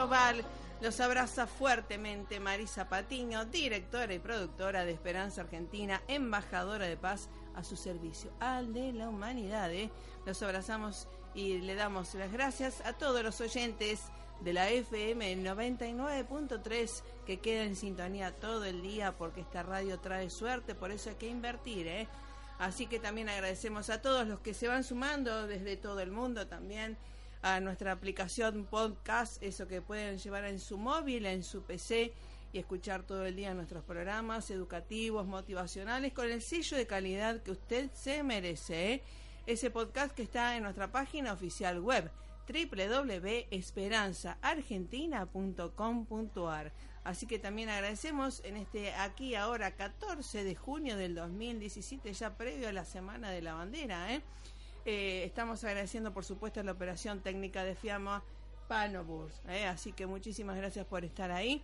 Global. Los abraza fuertemente Marisa Patiño, directora y productora de Esperanza Argentina, embajadora de paz a su servicio, al de la humanidad. ¿eh? Los abrazamos y le damos las gracias a todos los oyentes de la FM 99.3 que queda en sintonía todo el día porque esta radio trae suerte, por eso hay que invertir. ¿eh? Así que también agradecemos a todos los que se van sumando desde todo el mundo también a nuestra aplicación podcast, eso que pueden llevar en su móvil, en su PC y escuchar todo el día nuestros programas educativos, motivacionales, con el sello de calidad que usted se merece. ¿eh? Ese podcast que está en nuestra página oficial web www.esperanzaargentina.com.ar. Así que también agradecemos en este aquí ahora 14 de junio del 2017, ya previo a la Semana de la Bandera, ¿eh? Eh, estamos agradeciendo, por supuesto, la operación técnica de Fiamma Panoburs. ¿eh? Así que muchísimas gracias por estar ahí.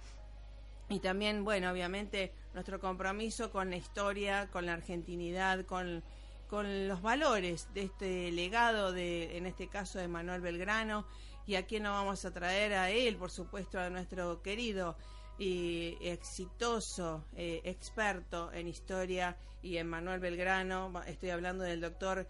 Y también, bueno, obviamente, nuestro compromiso con la historia, con la argentinidad, con, con los valores de este legado, de, en este caso, de Manuel Belgrano. Y aquí nos vamos a traer a él, por supuesto, a nuestro querido y exitoso eh, experto en historia y en Manuel Belgrano. Estoy hablando del doctor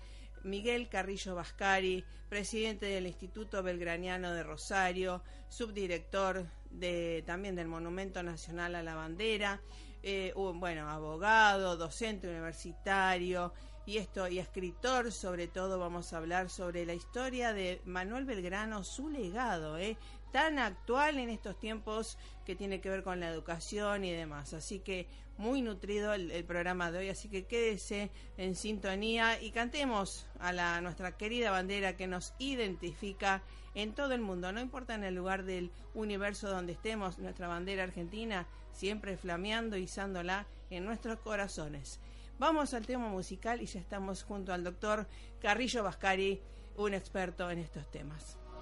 Miguel Carrillo Vascari, presidente del Instituto Belgraniano de Rosario, subdirector de, también del Monumento Nacional a la Bandera, eh, bueno, abogado, docente universitario y esto y escritor, sobre todo vamos a hablar sobre la historia de Manuel Belgrano, su legado, eh, tan actual en estos tiempos que tiene que ver con la educación y demás. Así que muy nutrido el, programa de hoy, así que quédese en sintonía y cantemos a la, nuestra querida bandera que nos identifica en todo el mundo, no importa en el lugar del universo donde estemos, nuestra bandera argentina siempre flameando, izándola en nuestros corazones. Vamos al tema musical y ya estamos junto al doctor Carrillo Vascari, un experto en estos temas.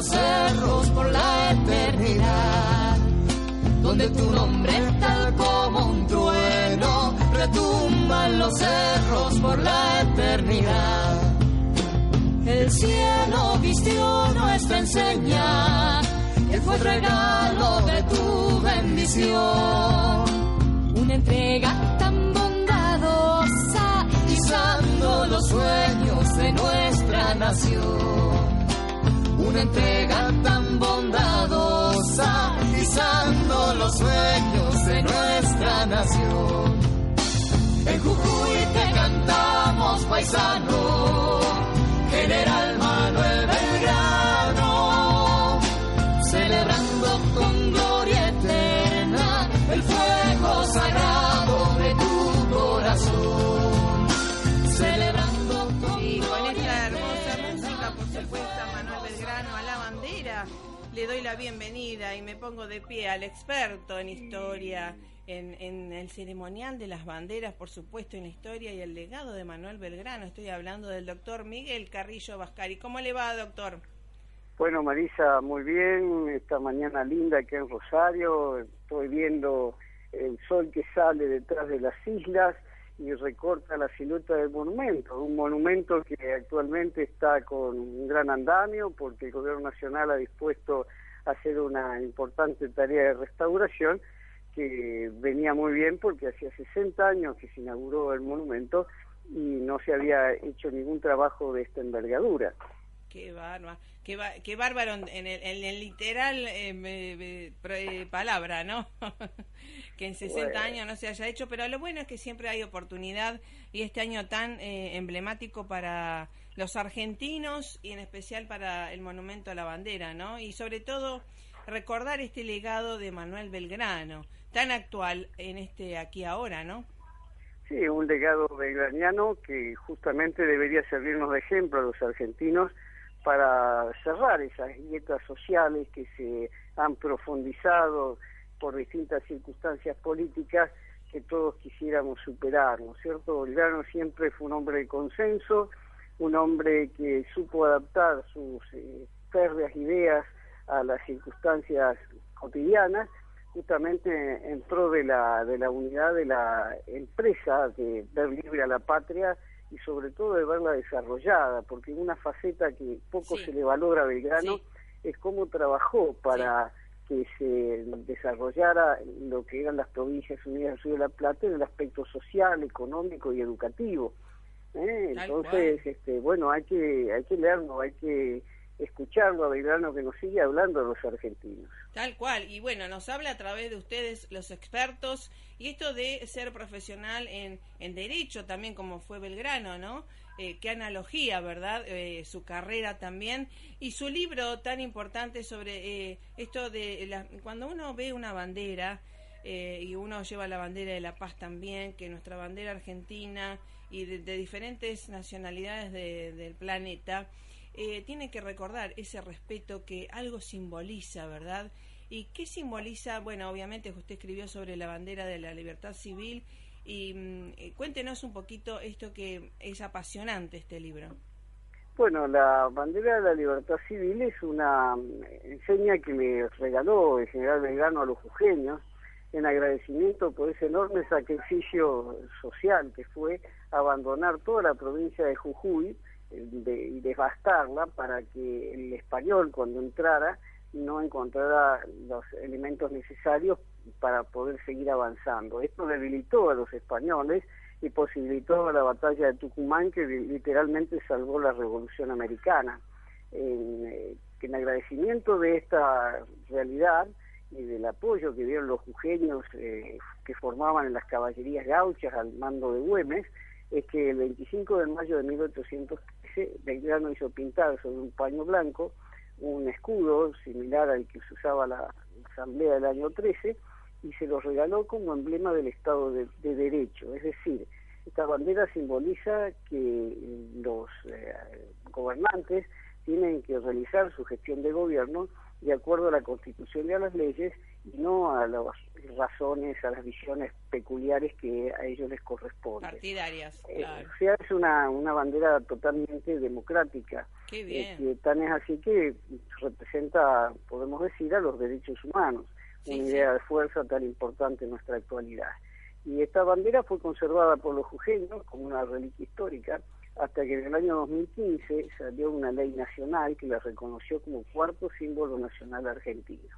Cerros por la eternidad, donde tu nombre tal como un trueno retumba en los cerros por la eternidad. El cielo vistió nuestra enseña, que fue regalo de tu bendición. Una entrega tan bondadosa, izando los sueños de nuestra nación. Entrega tan bondadosa, izando los sueños de nuestra nación. En Jujuy te cantamos paisano la bienvenida y me pongo de pie al experto en historia en, el ceremonial de las banderas, por supuesto, en la historia y el legado de Manuel Belgrano. Estoy hablando del doctor Miguel Carrillo Bascari. ¿Cómo le va, doctor? Bueno, Marisa, muy bien. Esta mañana linda aquí en Rosario. Estoy viendo el sol que sale detrás de las islas y recorta la silueta del monumento. Un monumento que actualmente está con un gran andamio porque el Gobierno Nacional ha dispuesto hacer una importante tarea de restauración que venía muy bien porque hacía 60 años que se inauguró el monumento y no se había hecho ningún trabajo de esta envergadura. Qué bárbaro, qué, bárbaro en el, literal eh, eh, palabra, ¿no? que en 60 años no se haya hecho, pero lo bueno es que siempre hay oportunidad y este año tan eh, emblemático para los argentinos y en especial para el monumento a la bandera, ¿no? Y sobre todo recordar este legado de Manuel Belgrano, tan actual en este aquí ahora, ¿no? Sí, un legado belgraniano que justamente debería servirnos de ejemplo a los argentinos para cerrar esas grietas sociales que se han profundizado por distintas circunstancias políticas que todos quisiéramos superar, ¿no es cierto? Belgrano siempre fue un hombre de consenso, un hombre que supo adaptar sus eh, férreas ideas a las circunstancias cotidianas justamente en pro de la, de la unidad de la empresa, de ver libre a la patria y sobre todo de verla desarrollada, porque una faceta que poco se le valora a Belgrano es cómo trabajó para que se desarrollara lo que eran las provincias unidas del Sur de la Plata en el aspecto social, económico y educativo. ¿Eh? Entonces, este, bueno, hay que, hay que leerlo, hay que escucharlo a Belgrano que nos sigue hablando a los argentinos. Tal cual, y bueno, nos habla a través de ustedes los expertos y esto de ser profesional en, en derecho también como fue Belgrano, ¿no? Eh, qué analogía, ¿verdad? Eh, su carrera también y su libro tan importante sobre eh, esto de la, cuando uno ve una bandera y uno lleva la bandera de la paz también, que nuestra bandera argentina y de, diferentes nacionalidades del planeta, eh, tiene que recordar ese respeto que algo simboliza, ¿verdad? ¿Y qué simboliza? Bueno, obviamente usted escribió sobre la bandera de la libertad civil y mm, eh, cuéntenos un poquito esto que es apasionante este libro. Bueno, la bandera de la libertad civil es una mm, enseña que me regaló el general Belgrano a los jujeños en agradecimiento por ese enorme sacrificio social que fue abandonar toda la provincia de Jujuy y devastarla para que el español cuando entrara no encontrara los elementos necesarios para poder seguir avanzando. Esto debilitó a los españoles y posibilitó la batalla de Tucumán que literalmente salvó la Revolución Americana. En, eh, en agradecimiento de esta realidad y del apoyo que dieron los jujeños eh, que formaban en las caballerías gauchas al mando de Güemes, es que el 25 de mayo de 1813 Belgrano hizo pintar sobre un paño blanco un escudo similar al que se usaba la Asamblea del año 13 y se lo regaló como emblema del Estado de, Derecho. Es decir, esta bandera simboliza que los eh, gobernantes tienen que realizar su gestión de gobierno de acuerdo a la Constitución y a las leyes y no a las razones, a las visiones peculiares que a ellos les corresponden. Partidarias, eh, o sea, es una, una bandera totalmente democrática. Qué eh, bien. que tan es así que representa, podemos decir, a los derechos humanos. una idea de fuerza tan importante en nuestra actualidad. Y esta bandera fue conservada por los jujeños como una reliquia histórica hasta que en el año 2015 salió una ley nacional que la reconoció como cuarto símbolo nacional argentino.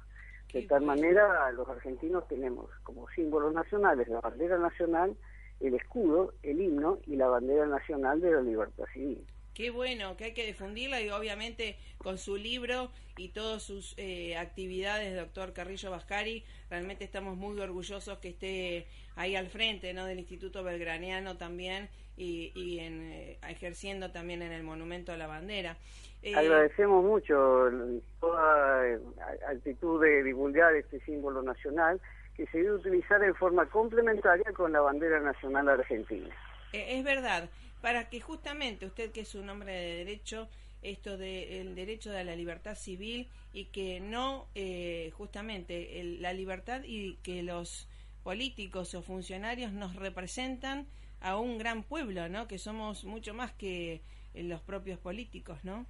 De tal manera, los argentinos tenemos como símbolos nacionales la bandera nacional, el escudo, el himno y la bandera nacional de la libertad civil. Qué bueno, que hay que difundirla y obviamente con su libro y todas sus eh, actividades, doctor Carrillo Bascari, realmente estamos muy orgullosos que esté ahí al frente ¿no? del Instituto Belgraniano también y, y en, eh, ejerciendo también en el Monumento a la Bandera. Eh, Agradecemos mucho toda actitud de divulgar este símbolo nacional que se debe utilizar en forma complementaria con la bandera nacional argentina. es verdad para que justamente usted que es un hombre de derecho, esto del derecho de la libertad civil y que no eh, justamente la libertad y que los políticos o funcionarios nos representan a un gran pueblo, ¿no? Que somos mucho más que eh, los propios políticos, ¿no?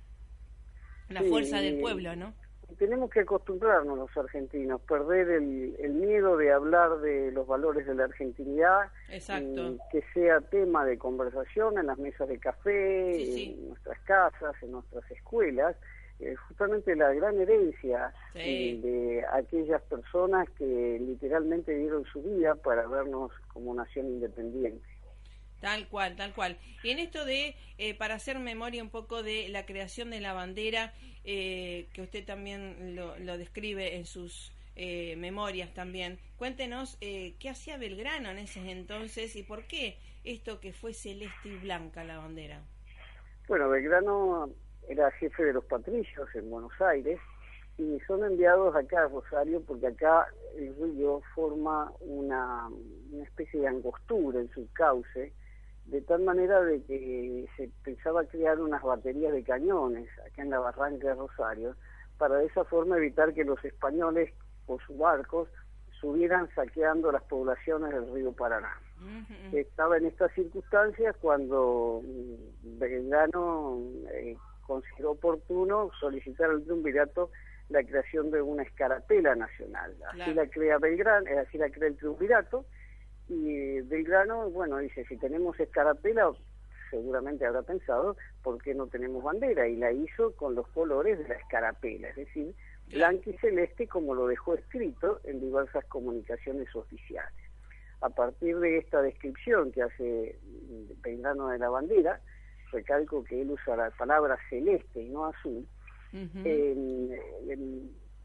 La fuerza del pueblo, ¿no? tenemos que acostumbrarnos los argentinos, perder el, miedo de hablar de los valores de la argentinidad, que sea tema de conversación en las mesas de café, en nuestras casas, en nuestras escuelas, eh, justamente la gran herencia eh, de aquellas personas que literalmente dieron su vida para vernos como nación independiente. Tal cual, tal cual. Y en esto de, eh, para hacer memoria un poco de la creación de la bandera, eh, que usted también lo, describe en sus eh, memorias también, cuéntenos qué hacía Belgrano en ese entonces y por qué esto que fue celeste y blanca la bandera. Bueno, Belgrano era jefe de los patricios en Buenos Aires y son enviados acá a Rosario porque acá el río forma una, una especie de angostura en su cauce de tal manera de que se pensaba crear unas baterías de cañones acá en la barranca de Rosario, para de esa forma evitar que los españoles con sus barcos subieran saqueando las poblaciones del río Paraná. Estaba en estas circunstancias cuando mm, Belgrano eh, consideró oportuno solicitar al triunvirato la creación de una escarapela nacional. Así la crea Belgrano, eh, así la crea el triunvirato, y Belgrano, bueno, dice, si tenemos escarapela, seguramente habrá pensado, ¿por qué no tenemos bandera? Y la hizo con los colores de la escarapela, es decir, blanco y celeste como lo dejó escrito en diversas comunicaciones oficiales. A partir de esta descripción que hace Belgrano de la bandera, recalco que él usa la palabra celeste y no azul,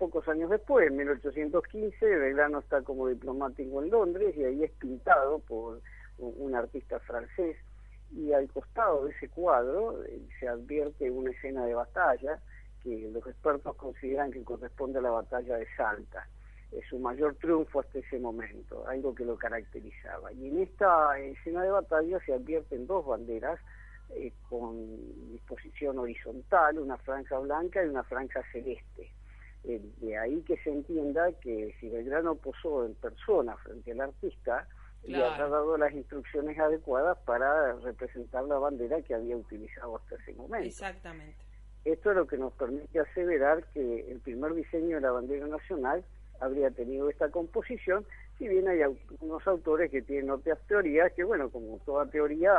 pocos años después, en 1815, Belgrano está como diplomático en Londres y ahí es pintado por un artista francés y al costado de ese cuadro eh, se advierte una escena de batalla que los expertos consideran que corresponde a la batalla de Salta. Es su mayor triunfo hasta ese momento, algo que lo caracterizaba. Y en esta escena de batalla se advierten dos banderas eh, con disposición horizontal, una franja blanca y una franja celeste. Eh, de ahí que se entienda que si Belgrano posó en persona frente al artista, le ha dado las instrucciones adecuadas para representar la bandera que había utilizado hasta ese momento. Exactamente. Esto es lo que nos permite aseverar que el primer diseño de la bandera nacional habría tenido esta composición si bien hay algunos autores que tienen otras teorías, que bueno, como toda teoría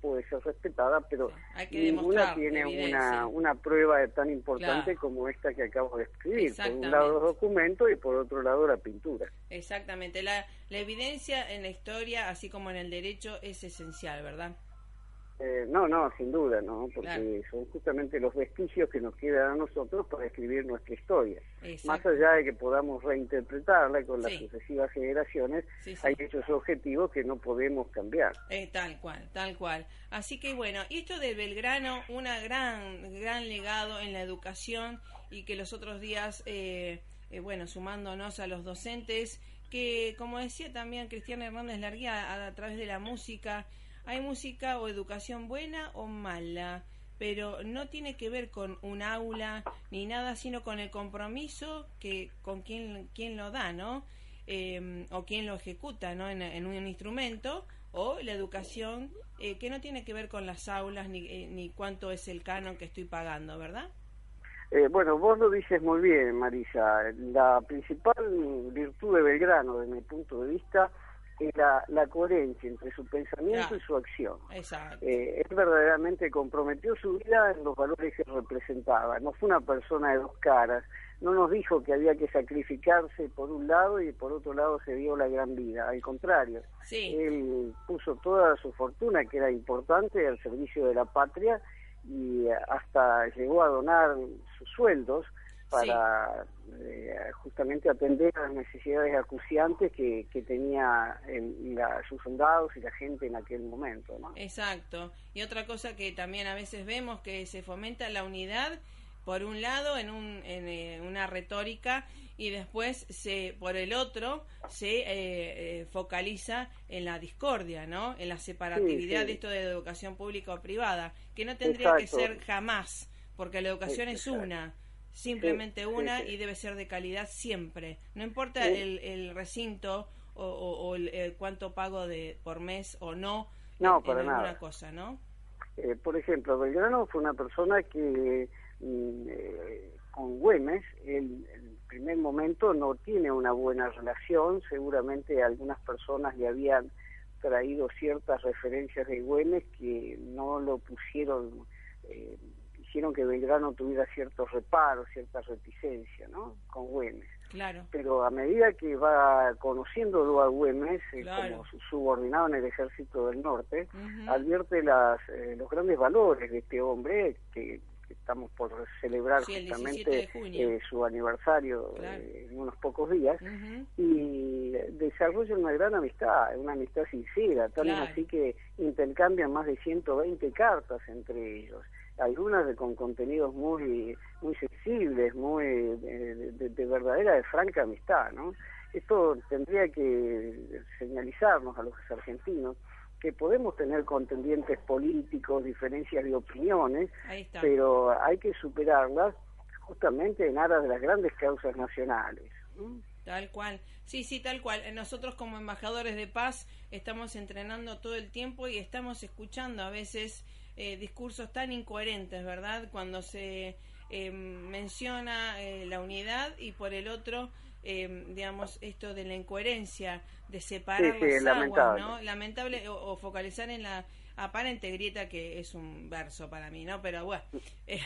puede ser respetada, pero ninguna tiene una, una prueba tan importante como esta que acabo de escribir. Por un lado los documentos y por otro lado la pintura. Exactamente. La, la evidencia en la historia, así como en el derecho, es esencial, ¿verdad? Eh, no, no, sin duda, ¿no? Porque son justamente los vestigios que nos quedan a nosotros para escribir nuestra historia. Más allá de que podamos reinterpretarla con las sucesivas generaciones, hay hechos objetivos que no podemos cambiar. Eh, tal cual, tal cual. Así que bueno, y esto de Belgrano, un gran, gran legado en la educación y que los otros días, eh, bueno, sumándonos a los docentes, que como decía también Cristian Hernández Larguía, a través de la música, hay música o educación buena o mala, pero no tiene que ver con un aula ni nada, sino con el compromiso que con quien, lo da, ¿no? Em, o quien lo ejecuta, ¿no? En, un instrumento o la educación eh, que no tiene que ver con las aulas ni, eh, ni cuánto es el canon que estoy pagando, ¿verdad? Eh, bueno, vos lo dices muy bien, Marisa. La principal virtud de Belgrano, desde mi punto de vista, la, la coherencia entre su pensamiento y su acción. Exacto. Eh, él verdaderamente comprometió su vida en los valores que representaba. No fue una persona de dos caras. No nos dijo que había que sacrificarse por un lado y por otro lado se dio la gran vida. Al contrario, Sí. él puso toda su fortuna, que era importante, al servicio de la patria y hasta llegó a donar sus sueldos para eh, justamente atender a las necesidades acuciantes que, que tenía el- la- sus soldados y la gente en aquel momento. ¿no? Exacto. Y otra cosa que también a veces vemos que se fomenta la unidad por un lado en, un, en eh, una retórica y después se por el otro se eh, eh, focaliza en la discordia, ¿no? En la separatividad Sí, sí. de esto de educación pública o privada, que no tendría que ser jamás, porque la educación es una, simplemente Sí, una sí. y debe ser de calidad siempre. No importa el, el recinto o, o- o el, el cuánto pago de por mes o no, No, en, para en alguna nada. cosa, ¿no? Eh, por ejemplo, Belgrano fue una persona que mm, eh, con Güemes, en el primer momento no tiene una buena relación, seguramente algunas personas le habían traído ciertas referencias de Güemes que no lo pusieron, eh, hicieron que Belgrano tuviera ciertos reparos, cierta reticencia, ¿no? Con Güemes Claro. pero a medida que va conociéndolo a Güemes eh, Claro. como su subordinado en el ejército del norte, advierte las, eh, los grandes valores de este hombre que, que estamos por celebrar Sí, el 17 justamente eh, su aniversario Claro. eh, en unos pocos días y desarrolla una gran amistad, una amistad sincera, tal Claro. así que intercambian más de 120 cartas entre ellos, algunas de- con contenidos muy muy sensibles, muy de, de- de verdadera, de franca amistad, ¿no? Esto tendría que señalizarnos a los argentinos que podemos tener contendientes políticos, diferencias de opiniones, pero hay que superarlas justamente en aras de las grandes causas nacionales. ¿no? Tal cual. Sí, sí, tal cual. Eh, Nosotros como embajadores de paz estamos entrenando todo el tiempo y estamos escuchando a veces eh, discursos tan incoherentes, ¿verdad? Cuando se eh, menciona eh, la unidad y por el otro, eh, digamos, esto de la incoherencia, de separar Sí, sí, las lamentable. aguas, ¿no? Lamentable, o, o focalizar en la aparente grieta que es un verso para mí, ¿no? Pero bueno, eh,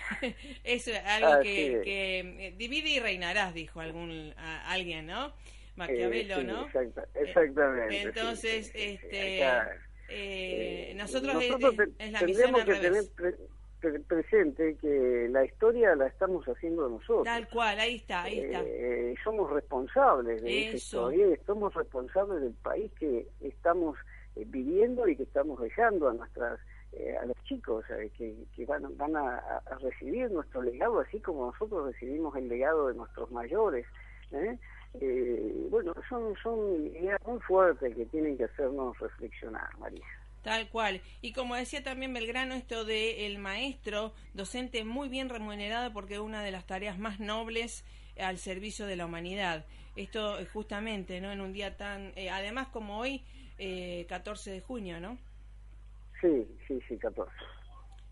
es algo Ah, que, sí. que divide y reinarás, dijo algún a- alguien, ¿no? Maquiavelo, ¿no? exacta- exactamente. Entonces, este, acá, eh, nosotros, nosotros es, te- es la misión tendríamos que revés. tener pre- pre- presente que la historia la estamos haciendo nosotros. Tal cual, ahí está, ahí está. Eh, somos responsables de esa Eso. historia, somos responsables del país que estamos eh, viviendo y que estamos dejando a nuestras eh, a los chicos que, que van, van a, a recibir nuestro legado, así como nosotros recibimos el legado de nuestros mayores. ¿eh? Eh, bueno, son, son ideas muy fuertes que tienen que hacernos reflexionar, María. Tal cual. Y como decía también Belgrano, esto de el maestro, docente muy bien remunerado porque es una de las tareas más nobles al servicio de la humanidad. Esto eh, justamente, ¿no? En un día tan, eh, además como hoy, eh, 14 de junio, ¿no? Sí, sí, sí, 14.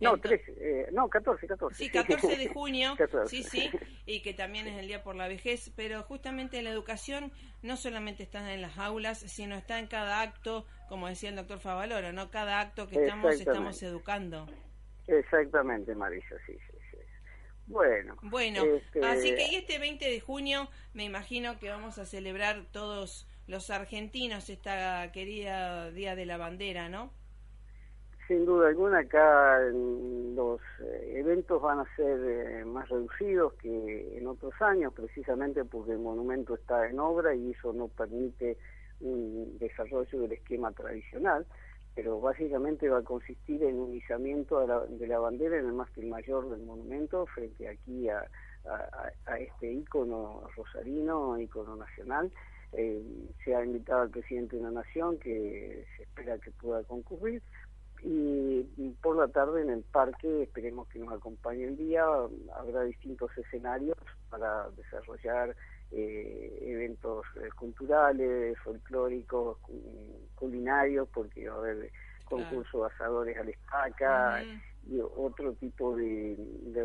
No, Ento- 13, eh, no, 14, 14. Sí, 14 de junio, 14. sí, sí, y que también es el Día por la Vejez, pero justamente la educación no solamente está en las aulas, sino está en cada acto, como decía el doctor Favaloro, ¿no? Cada acto que estamos, educando. Exactamente, Marisa, sí, sí, sí. Bueno, Bueno, este, así que este 20 de junio me imagino que vamos a celebrar todos los argentinos esta querida Día de la Bandera, ¿no? Sin duda alguna acá los eh, eventos van a ser eh, más reducidos que en otros años, precisamente porque el monumento está en obra y eso no permite un desarrollo del esquema tradicional, pero básicamente va a consistir en un izamiento de la, de la bandera en el mástil mayor del monumento frente aquí a, a- a este ícono rosarino, ícono nacional. Eh, se ha invitado al presidente de la Nación que se espera que pueda concurrir y por la tarde en el parque esperemos que nos acompañe el día habrá distintos escenarios para desarrollar eh, eventos eh, culturales folclóricos cu- culinarios porque va a haber concurso de asadores a la estaca Ujú. y otro tipo de,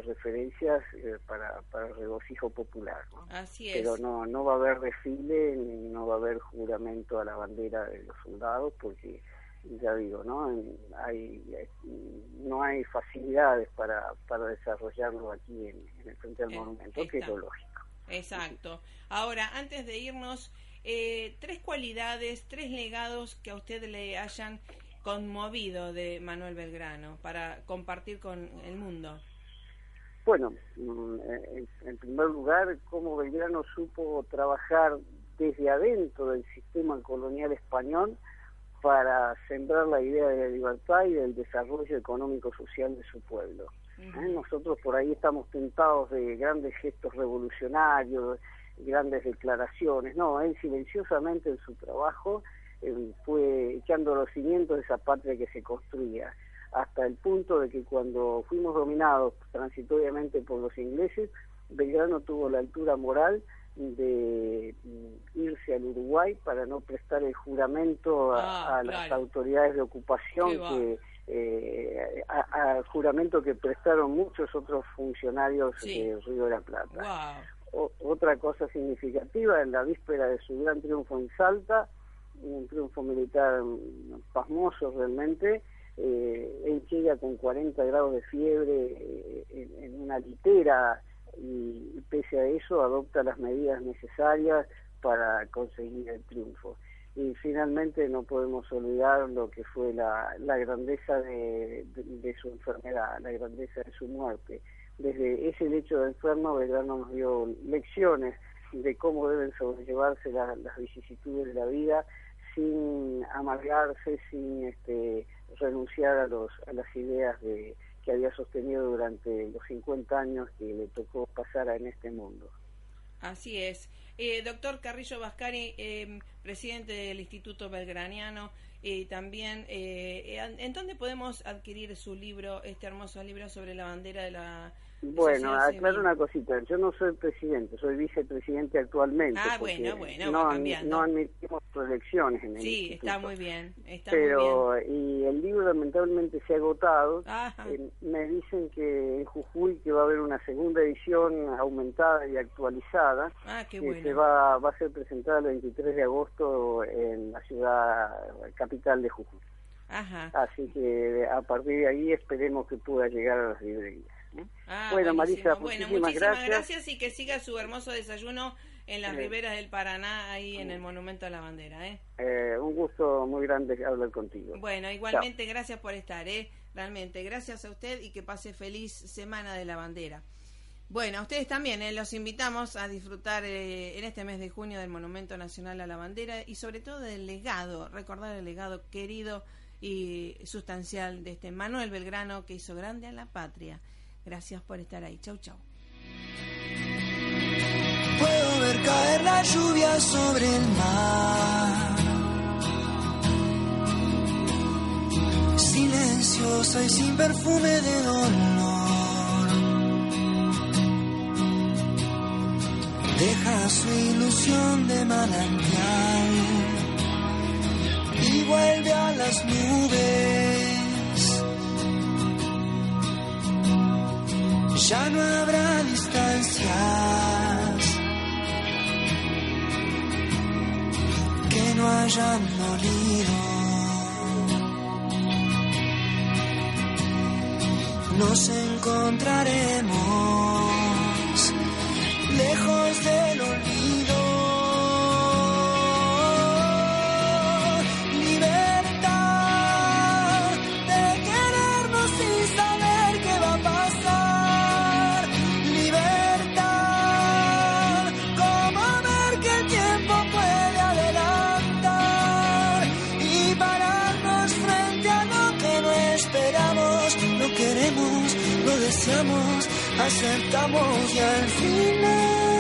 referencias eh, para, para el regocijo popular. Así es. Pero no, no va a haber desfile, no va a haber juramento a la bandera de los soldados, porque ya digo, ¿no? Hay, no hay facilidades para, para desarrollarlo aquí en, el frente del monumento, que es lo lógico. Exacto. Ahora, antes de irnos, eh, tres cualidades, tres legados que a usted le hayan conmovido de Manuel Belgrano para compartir con el mundo? Bueno, mm, en, primer lugar, cómo Belgrano supo trabajar desde adentro del sistema colonial español para sembrar la idea de la libertad y del desarrollo económico-social de su pueblo. ¿Eh? Nosotros por ahí estamos tentados de grandes gestos revolucionarios, grandes declaraciones. No, él silenciosamente en su trabajo fue echando los cimientos de esa patria que se construía, hasta el punto de que cuando fuimos dominados transitoriamente por los ingleses, Belgrano tuvo la altura moral de mm, irse al Uruguay para no prestar el juramento a, ah, las autoridades de ocupación que eh, al juramento que prestaron muchos otros funcionarios de Río de la Plata. otra cosa significativa, en la víspera de su gran triunfo en Salta, un triunfo militar pasmoso realmente. Eh, él llega con 40 grados de fiebre eh, en, una litera y, pese a eso adopta las medidas necesarias para conseguir el triunfo. Y finalmente no podemos olvidar lo que fue la, la grandeza de, su enfermedad, la grandeza de su muerte. Desde ese lecho de enfermo, Belgrano nos dio lecciones de cómo deben sobrellevarse las vicisitudes de la vida sin amargarse, sin este, renunciar a, los, a las ideas de, que había sostenido durante los 50 años que le tocó pasar en este mundo. Así es. Eh, doctor Carrillo Vascari, eh, presidente del Instituto Belgraniano, y también, eh, ¿en dónde podemos adquirir su libro, este hermoso libro sobre la bandera de la bueno, aclaro una cosita. Yo no soy presidente, soy vicepresidente actualmente. Ah, bueno, bueno, no, no admitimos elecciones en el Sí, está muy bien. Está Pero, muy bien. y el libro lamentablemente se ha agotado. Eh, me dicen que en Jujuy que va a haber una segunda edición aumentada y actualizada. Ah, qué que se va, va a ser presentada el 23 de agosto en la ciudad capital de Jujuy. Ajá. Así que a partir de ahí esperemos que pueda llegar a las librerías. Ah, bueno, Marisa, bueno, muchísimas gracias. y que siga su hermoso desayuno en las riberas del Paraná, ahí en el Monumento a la Bandera. ¿eh? ¿eh? un gusto muy grande hablar contigo. Bueno, igualmente gracias por estar, ¿eh? realmente. Gracias a usted y que pase feliz Semana de la Bandera. Bueno, a ustedes también ¿eh? los invitamos a disfrutar eh, en este mes de junio del Monumento Nacional a la Bandera y sobre todo del legado, recordar el legado querido y sustancial de este Manuel Belgrano que hizo grande a la patria. Gracias por estar ahí. Chau, chau. Puedo ver caer la lluvia sobre el mar. Silenciosa y sin perfume de dolor. Deja su ilusión de manantial y vuelve a las nubes ya no habrá distancias que no hayan dolido. Nos encontraremos aceptamos y al final